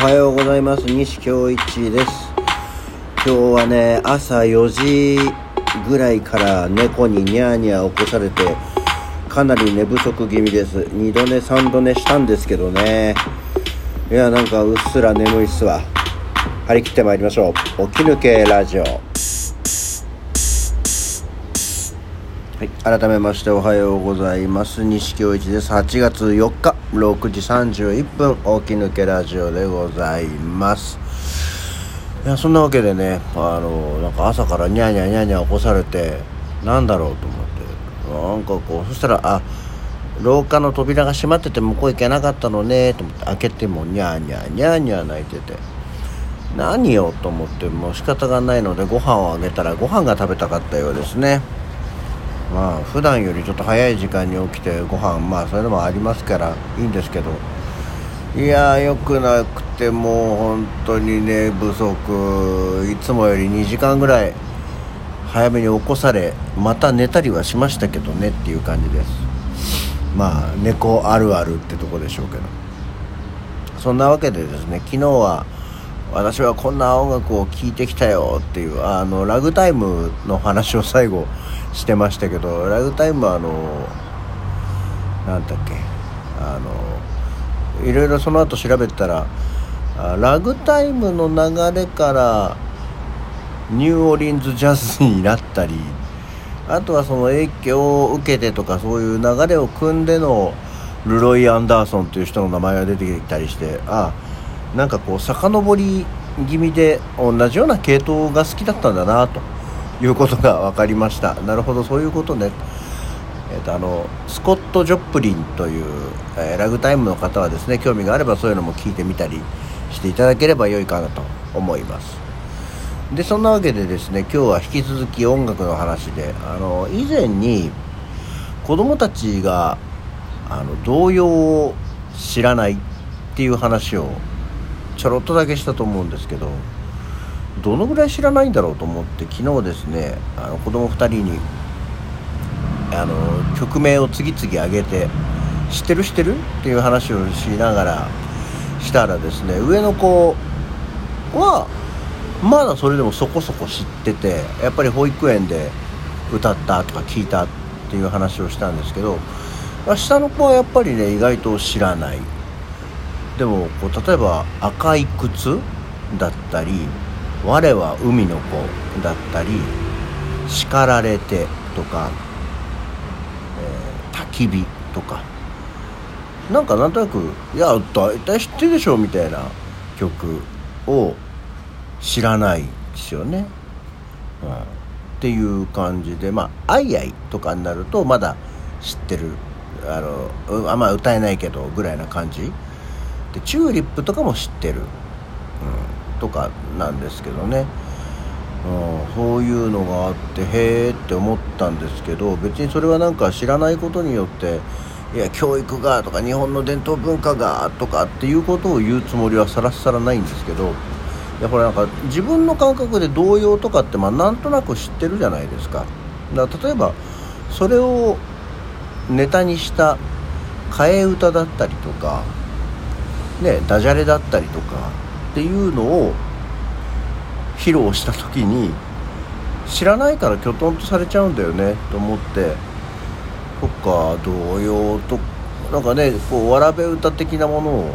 はようございます。西京一です。今日はね朝4時ぐらいから猫にニャーニャー起こされてかなり寝不足気味です。2度寝3度寝したんですけどね。いやなんかうっすら眠いっすわ。張り切ってまいりましょう。起き抜けラジオ。はい、改めましておはようございます。西京一です。8月4日6時31分起き抜けラジオでございます。いやそんなわけでねあのなんか朝からニャーニャーニャーニャー起こされてなんだろうと思って。なんかこうそしたらあ廊下の扉が閉まってて向こう行けなかったのねと思って開けてもニャーニャーニャーニャー泣いてて。何よと思ってもう仕方がないのでご飯をあげたらご飯が食べたかったようですね。まあ普段よりちょっと早い時間に起きてご飯まあそういうのもありますからいいんですけど。いやーよくなくてもう本当に寝不足。いつもより2時間ぐらい早めに起こされまた寝たりはしましたけどねっていう感じです。まあ猫あるあるってとこでしょうけど。そんなわけでですね昨日は私はこんな音楽を聴いてきたよっていうあのラグタイムの話を最後してましたけどラグタイムはあの何だっけあのいろいろその後調べたらラグタイムの流れからニューオリンズジャズになったりあとはその影響を受けてとかそういう流れを組んでのルロイ・アンダーソンという人の名前が出てきたりしてあなんかこう遡り気味で同じような系統が好きだったんだなと。いうことが分かりました。なるほど。そういうことね。えーと、あのスコット・ジョップリンという、えー、ラグタイムの方はですね興味があればそういうのも聞いてみたりしていただければ良いかなと思います。でそんなわけでですね今日は引き続き音楽の話であの以前に子供たちがあの童謡を知らないっていう話をちょろっとだけしたと思うんですけどどのぐらい知らないんだろうと思って昨日ですねあの子供2人にあの曲名を次々上げて「知ってる知ってる?」っていう話をしながらしたらですね上の子はまだそれでもそこそこ知っててやっぱり保育園で歌ったとか聞いたっていう話をしたんですけど下の子はやっぱりね意外と知らないでもこう例えば「赤い靴」だったり「我は海の子」だったり「叱られて」とか「えー、焚き火」とか。なんかなんとなく「いや大体知ってるでしょ」みたいな曲を知らないですよね。うん、っていう感じでまあ「アイアイ」とかになるとまだ知ってるあのあんま歌えないけどぐらいな感じ。でチューリップとかも知ってる、とかなんですけどね、うん、そういうのがあってへえって思ったんですけど別にそれはなんか知らないことによっていや教育がとか日本の伝統文化がとかっていうことを言うつもりはさらさらないんですけどやっぱりなんか自分の感覚で童謡とかってまあなんとなく知ってるじゃないですか。だから例えばそれをネタにした替え歌だったりとかねダジャレだったりとかっていうのを披露した時に知らないからきょとんとされちゃうんだよねと思ってそっか童謡となんかねこうわらべ歌的なものを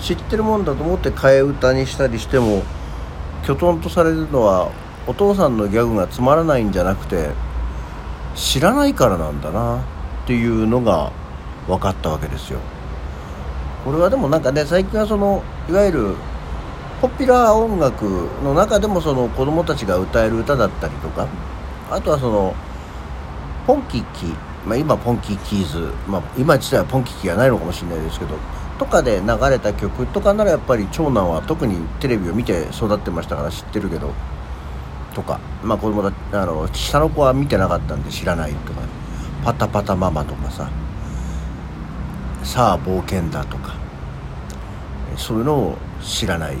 知ってるもんだと思って替え歌にしたりしてもきょとんとされるのはお父さんのギャグがつまらないんじゃなくて知らないからなんだなっていうのが分かったわけですよ。これはでもなんかね最近はそのいわゆるポピュラー音楽の中でもその子供たちが歌える歌だったりとかあとはそのポンキッキまあ、今ポンキッキーズ、まあ、今自体はポンキッキーがないのかもしれないですけどとかで流れた曲とかならやっぱり長男は特にテレビを見て育ってましたから知ってるけどとかまあ子供だあの下の子は見てなかったんで知らないとかパタパタママとかささあ冒険だとかそういうのを知らない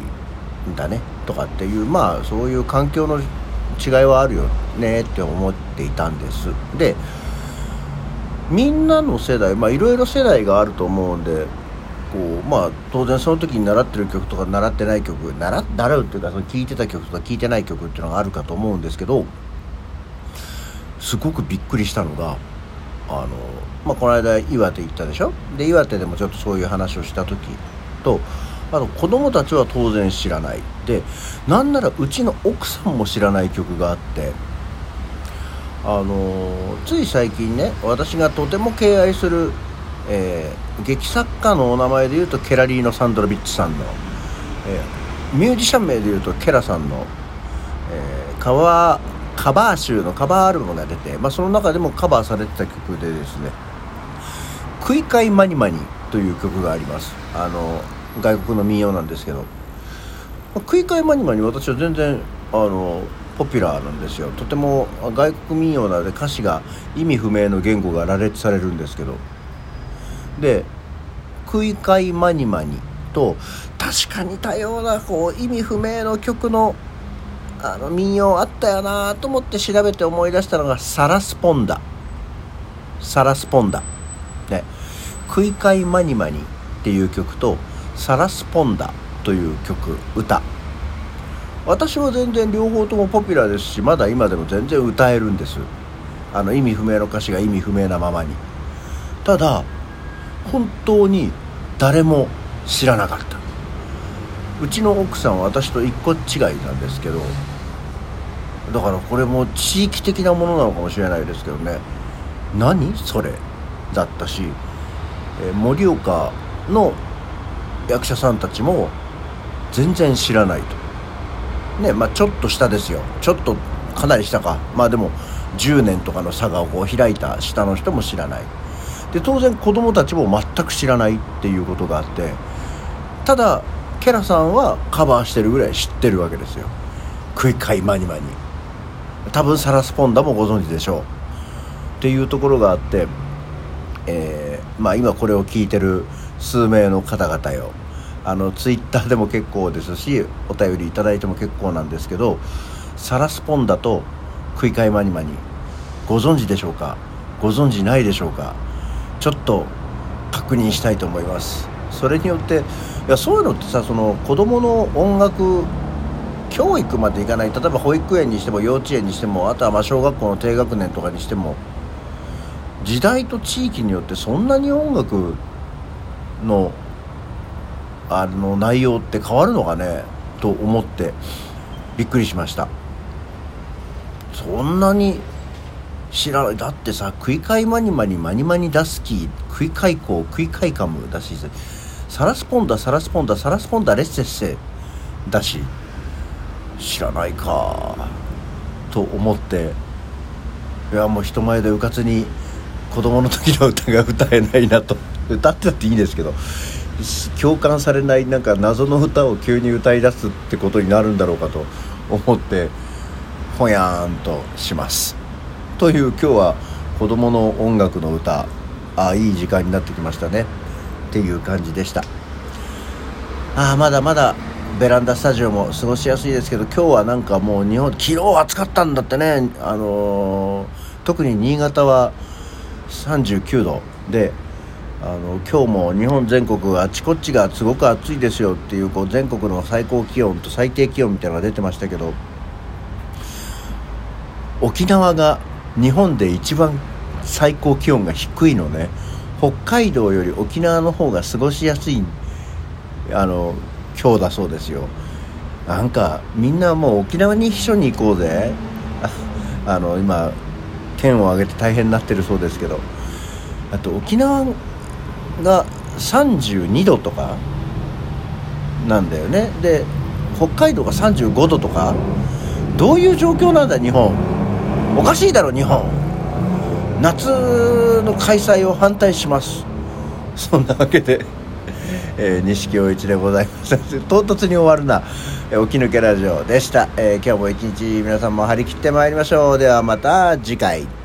だねとかっていうまあそういう環境の違いはあるよねって思っていたんです。でみんなの世代まあいろいろ世代があると思うんでこうまあ当然その時に習ってる曲とか習ってない曲習習うっていうかその聴いてた曲とか聴いてない曲っていうのがあるかと思うんですけどすごくびっくりしたのがあの、まあ、この間岩手行ったでしょ？で岩手でもちょっとそういう話をした時とあと子供たちは当然知らない。でなんならうちの奥さんも知らない曲があってあのつい最近ね私がとても敬愛する、えー、劇作家のお名前で言うとケラリーノ・サンドロビッチさんの、えー、ミュージシャン名で言うとケラさんの、えー、カバーカバー集のカバーアルバムが出て、まあ、その中でもカバーされてた曲でですね「クイカイマニマニ」という曲があります。あの外国の民謡なんですけど、まあ、クイカイマニマニ私は全然あのポピュラーなんですよ。とても外国民謡なので歌詞が意味不明の言語が羅列されるんですけど。で「クイカイマニマニ」と確かに多様なこう意味不明の曲のあの民謡あったよなと思って調べて思い出したのが「サラスポンダ」「サラスポンダ」ね「クイカイマニマニ」っていう曲と「サラスポンダ」という曲歌。私は全然両方ともポピュラーですしまだ今でも全然歌えるんです。あの意味不明の歌詞が意味不明なままに。ただ本当に誰も知らなかった。うちの奥さんは私と一個違いなんですけどだからこれも地域的なものなのかもしれないですけどね。何それ？だったし盛岡の役者さんたちも全然知らないと。ねまあ、ちょっと下ですよ。ちょっとかなり下か。まあでも10年とかの差がこう開いた下の人も知らない。で当然子供たちも全く知らないっていうことがあってただケラさんはカバーしてるぐらい知ってるわけですよ。クイカイマニマニ多分サラスポンダもご存知でしょう。っていうところがあって、えー、まあ今これを聞いてる数名の方々よ。あのツイッターでも結構ですしお便りいただいても結構なんですけどサラスポンダとクイカイマニマニご存知でしょうか？ご存知ないでしょうか？ちょっと確認したいと思います。それによっていやそういうのってさその子供の音楽教育までいかない。例えば保育園にしても幼稚園にしてもあとはま小学校の低学年とかにしても時代と地域によってそんなに音楽のあの内容って変わるのかね？と思ってびっくりしました。そんなに知らない。だってさ「クイカイマニマニマニマニダスキー」「クイカイコー」「クイカイカム」だしサラスポンダサラスポンダサラスポンダレッセッセだし知らないかと思っていやもう人前でうかつに子供の時の歌が歌えないなと。歌ってたっていいですけど共感されないなんか謎の歌を急に歌い出すってことになるんだろうかと思ってほやーんとします。という今日は子供の音楽の歌。あいい時間になってきましたね。っていう感じでした。あまだまだベランダスタジオも過ごしやすいですけど今日はなんかもう日本昨日暑かったんだってね。あのー、特に新潟は39度であの今日も日本全国あちこちがすごく暑いですよっていうこう全国の最高気温と最低気温みたいなのが出てましたけど沖縄が日本で一番最高気温が低いのね。北海道より沖縄の方が過ごしやすいあの今日だそうですよ。なんかみんなもう沖縄に秘書に行こうぜ。あの今県を挙げて大変になってるそうですけど。あと沖縄が32度とかなんだよね。で北海道が35度とかどういう状況なんだ日本。おかしいだろ日本。夏の開催を反対します。そんなわけで えー、錦陽一でございます。唐突に終わるな、えー、起き抜けラジオでした、えー、今日も一日皆さんも張り切ってまいりましょう。ではまた次回。